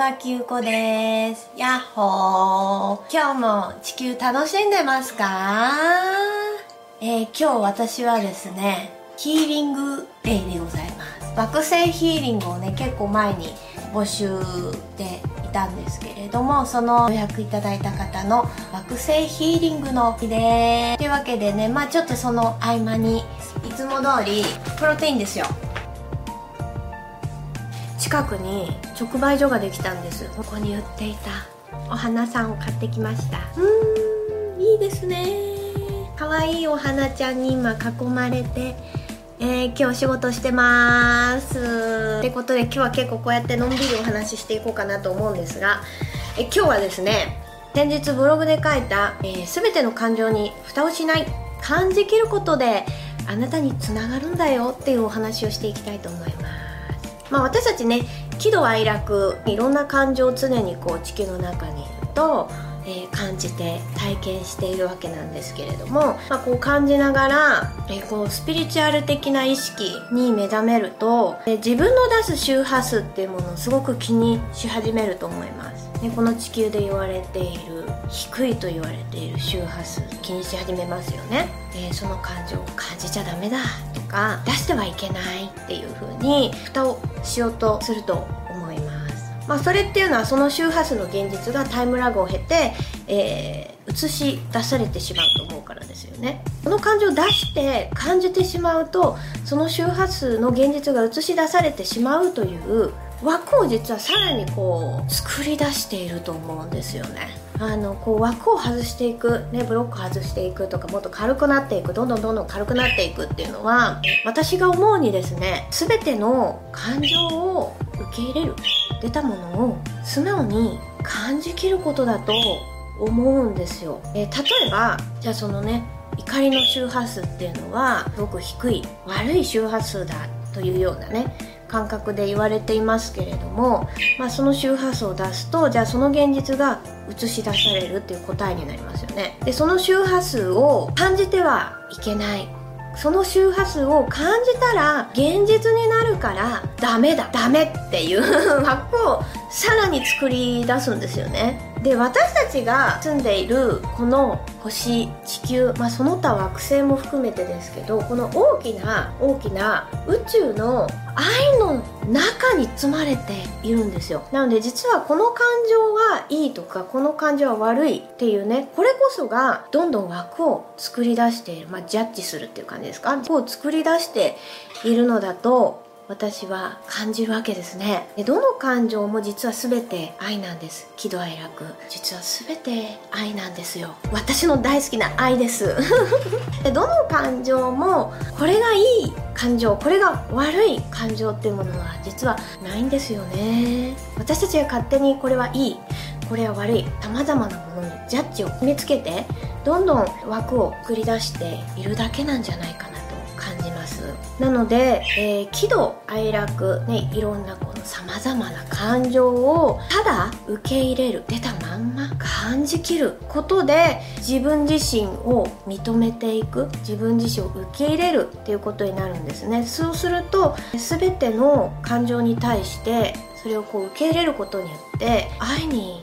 椿ゆこです。やっほー。今日も地球楽しんでますか？えー今日私はですね、ヒーリングデイでございます。惑星ヒーリングをね、結構前に募集でいたんですけれども、その予約いただいた方の惑星ヒーリングの日です。というわけでね、まあちょっとその合間に、いつも通りプロテインですよ。近くに直売所ができたんです。ここに売っていた。お花さんを買ってきました。うーんいいですね。可愛いお花ちゃんに今囲まれてえー今日仕事してます。ってことで今日は結構こうやってのんびりお話ししていこうかなと思うんですがえ今日はですね先日ブログで書いた、えー全ての感情に蓋をしない感じきることであなたにつながるんだよっていうお話をしていきたいと思いますまあ、私たちね喜怒哀楽いろんな感情を常にこう地球の中にいると、えー感じて体験しているわけなんですけれども、まあ、こう感じながら、えーこうスピリチュアル的な意識に目覚めると、えー自分の出す周波数っていうものをすごく気にし始めると思います。ね、この地球で言われている低いと言われている周波数気にし始めますよね、えーその感情を感じちゃダメだか出してはいけないっていう風に蓋をしようとすると思います。まあそれっていうのはその周波数の現実がタイムラグを経て、えー映し出されてしまうと思うからですよね。この感情を出して感じてしまうとその周波数の現実が映し出されてしまうという枠を実はさらにこう作り出していると思うんですよね。あのこう枠を外していく、ね、ブロック外していくとかもっと軽くなっていくどんどんどんどん軽くなっていくっていうのは私が思うにですね全ての感情を受け入れる出たものを素直に感じきることだと思うんですよ、えー例えばじゃあそのね怒りの周波数っていうのはすごく低い悪い周波数だというようなね感覚で言われていますけれども、まあ、その周波数を出すとじゃあその現実が映し出されるっていう答えになりますよね。でその周波数を感じてはいけない。その周波数を感じたら現実になるからダメだ。ダメっていう 枠をさらに作り出すんですよね。で私たちが住んでいるこの星地球、まあ、その他惑星も含めてですけどこの大きな大きな宇宙の愛の中に包まれているんですよ。なので実はこの感情がいいとかこの感情は悪いっていうねこれこそがどんどん枠を作り出しているまあジャッジするっていう感じですか？を作り出しているのだと私は感じるわけですね。でどの感情も実は全て愛なんです。喜怒哀楽。実は全て愛なんですよ。私の大好きな愛です。でどの感情もこれがいい感情これが悪い感情っていうものは実はないんですよね。私たちが勝手にこれはいいこれは悪い様々なものにジャッジを決めつけてどんどん枠を繰り出しているだけなんじゃないかな。なので、えー喜怒哀楽ねいろんなこの様々な感情をただ受け入れる出たまんま感じきることで自分自身を認めていく自分自身を受け入れるっていうことになるんですね。そうすると全ての感情に対してそれをこう受け入れることによって愛に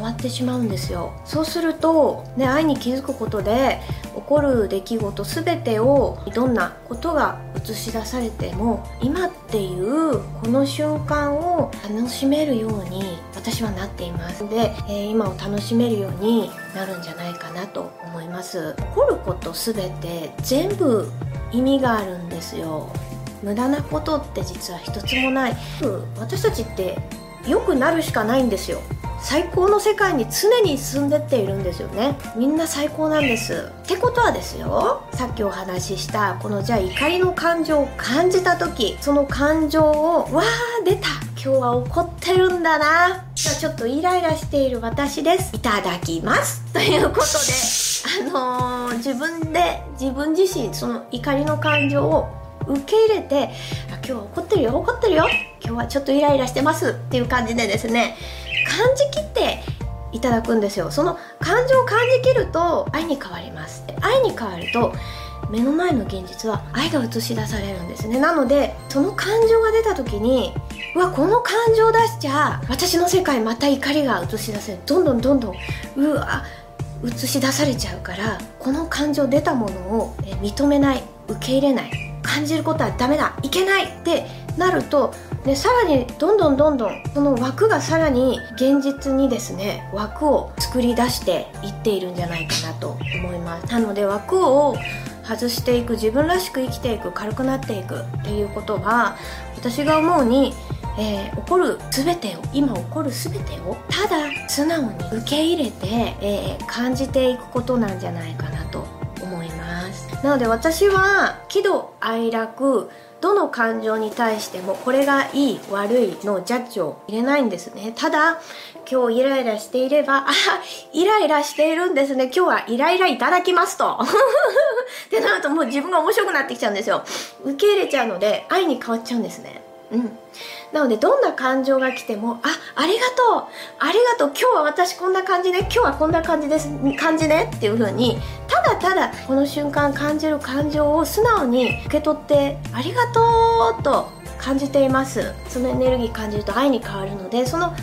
変わってしまうんですよ。そうすると、ね、愛に気づくことで起こる出来事全てをどんなことが映し出されても今っていうこの瞬間を楽しめるように私はなっています。で、えー今を楽しめるようになるんじゃないかなと思います。起こること全て全部意味があるんですよ。無駄なことって実は一つもない。私たちって良くなるしかないんですよ。最高の世界に常に進んでっているんですよね。みんな最高なんです。ってことはですよさっきお話ししたこのじゃあ怒りの感情を感じた時その感情をわー出た。今日は怒ってるんだな。じゃあちょっとイライラしている私です。いただきます。ということであのー自分で自分自身その怒りの感情を受け入れて今日は怒ってるよ怒ってるよ。今日はちょっとイライラしてます。っていう感じでですね感じきっていただくんですよ。その感情を感じきると愛に変わります愛に変わると目の前の現実は愛が映し出されるんですね。なのでその感情が出た時にうわこの感情出しちゃ私の世界また怒りが映し出せる。どんどんどんどんうわ映し出されちゃうからこの感情出たものを認めない。受け入れない。感じることはダメだいけないってなるとでさらにどんどんどんどんその枠がさらに現実にですね枠を作り出していっているんじゃないかなと思います。なので枠を外していく自分らしく生きていく軽くなっていくっていうことは私が思うに、えー、起こる全てを今起こる全てをただ素直に受け入れて、えー、感じていくことなんじゃないかな。なので私は喜怒哀楽どの感情に対してもこれがいい悪いのジャッジを入れないんですね。ただ今日イライラしていればあイライラしているんですね。今日はイライラいただきますと。ってなるともう自分が面白くなってきちゃうんですよ。受け入れちゃうので愛に変わっちゃうんですね。うん。なのでどんな感情が来てもあありがとうありがとう今日は私こんな感じね今日はこんな感じです感じねっていう風にただただこの瞬間感じる感情を素直に受け取ってありがとうと感じています。そのエネルギー感じると愛に変わるのでその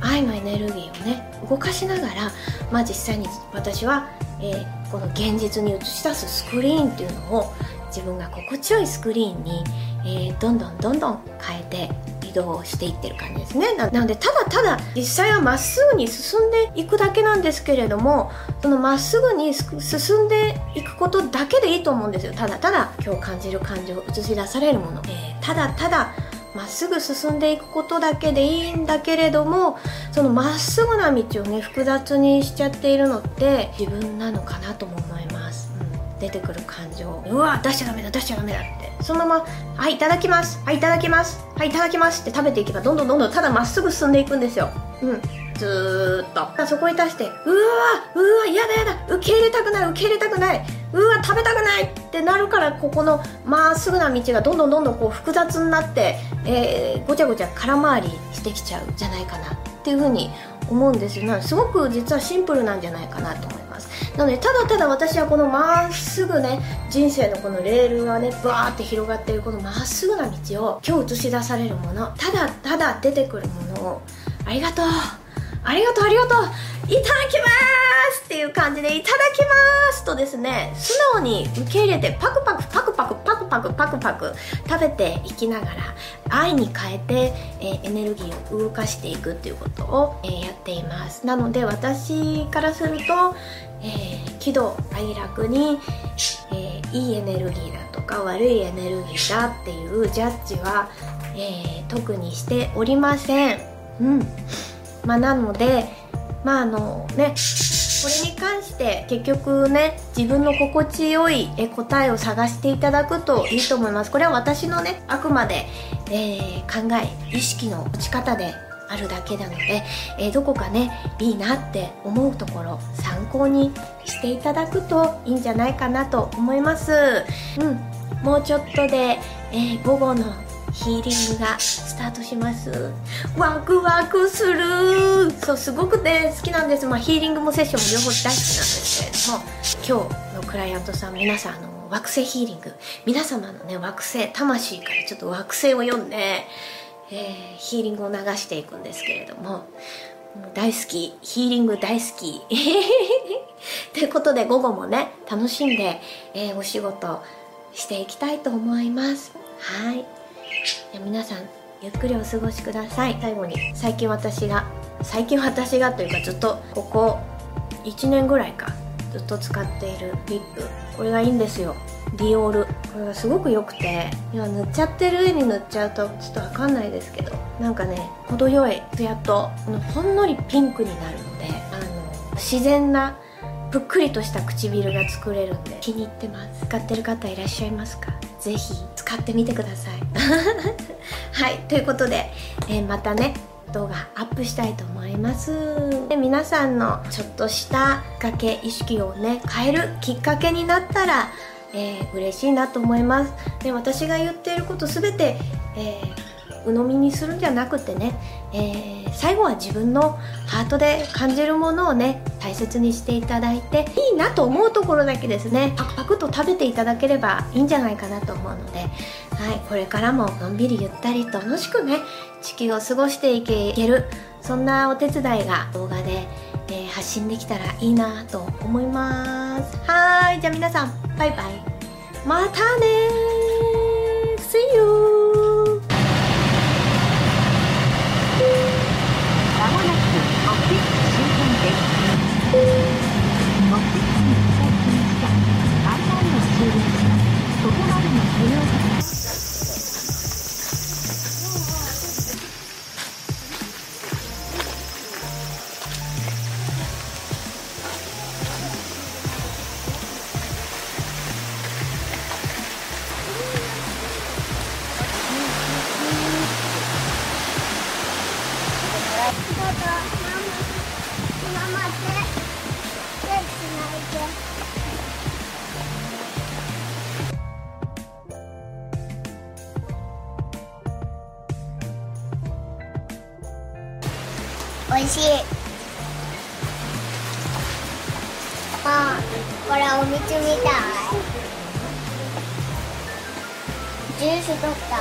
愛のエネルギーをね動かしながら、まあ、実際に私は、えー、この現実に映し出すスクリーンっていうのを自分が心地よいスクリーンに、えー、どんどんどんどん変えて移動していってる感じですね。なのでただただ実際はまっすぐに進んでいくだけなんですけれどもそのまっすぐに進んでいくことだけでいいと思うんですよ。ただただ今日感じる感情映し出されるもの、えー、ただただまっすぐ進んでいくことだけでいいんだけれどもそのまっすぐな道をね複雑にしちゃっているのって自分なのかなとも思います、うん、出てくる感情うわ出しちゃダメだ出しちゃダメだって。そのまま「はいいただきます。はいいただきます。はいいただきます」って食べていけばどんどんどんどんただまっすぐ進んでいくんですよ。うん。ずーっと。そこに対してうわうわやだやだ。受け入れたくない受け入れたくない。うわ食べたくない。ってなるからここのまっすぐな道がどんどんどんどんこう複雑になって、えー、ごちゃごちゃ空回りしてきちゃうんじゃないかな。っていうふうに思うんですよ。すごく実はシンプルなんじゃないかなと思いますなのでただただ私はこのまっすぐね人生のこのレールがねバーって広がってるこのまっすぐな道を今日映し出されるものただただ出てくるものをありがとう。ありがとうありがとう。いただきますっていう感じでいただきますとですね素直に受け入れてパクパクパクパクパクパクパクパク食べていきながら愛に変えて、えー、エネルギーを動かしていくっていうことを、えー、やっています。なので私からすると、えー、喜怒哀楽に、えいいエネルギーだとか悪いエネルギーだっていうジャッジは、え特にしておりません。うん。まあ、なのでまああのねこれに関して結局ね自分の心地よい答えを探していただくといいと思います。これは私のねあくまで、えー、考え意識の持ち方であるだけなので、えー、どこかねいいなって思うところ参考にしていただくといいんじゃないかなと思います。うんもうちょっとで、えー、午後のヒーリングがスタートします。ワクワクする。そうすごくね好きなんです、まあ、ヒーリングもセッションも両方大好きなんですけれども今日のクライアントさん皆さんあの惑星ヒーリング。皆様のね惑星魂からちょっと惑星を読んで、えー、ヒーリングを流していくんですけれども大好き。ヒーリング大好き。ということで午後もね楽しんで、えー、お仕事していきたいと思います。はい。皆さんゆっくりお過ごしください。最後に最近私が最近私がというかずっとここ1年ぐらいかずっと使っているリップ。これがいいんですよ。ディオール。これがすごく良くて今塗っちゃってる上に塗っちゃうとちょっとわかんないですけどなんかね程よいツヤとほんのりピンクになるのであの自然なぷっくりとした唇が作れるんで気に入ってます。使ってる方いらっしゃいますか？ぜひ使ってみてください。はいということで、えー、またね動画アップしたいと思います。で皆さんのちょっとしたきっかけ意識をね変えるきっかけになったら、えー、嬉しいなと思います。で私が言っていること全て、えー鵜呑みにするんじゃなくてね、えー、最後は自分のハートで感じるものをね大切にしていただいていいなと思うところだけですねパクパクと食べていただければいいんじゃないかなと思うので、はい、これからものんびりゆったり楽しくね地球を過ごしていけるそんなお手伝いが動画で、えー、発信できたらいいなと思います。はいじゃあ皆さんバイバイ。またね See you! お水みたい。住所取った。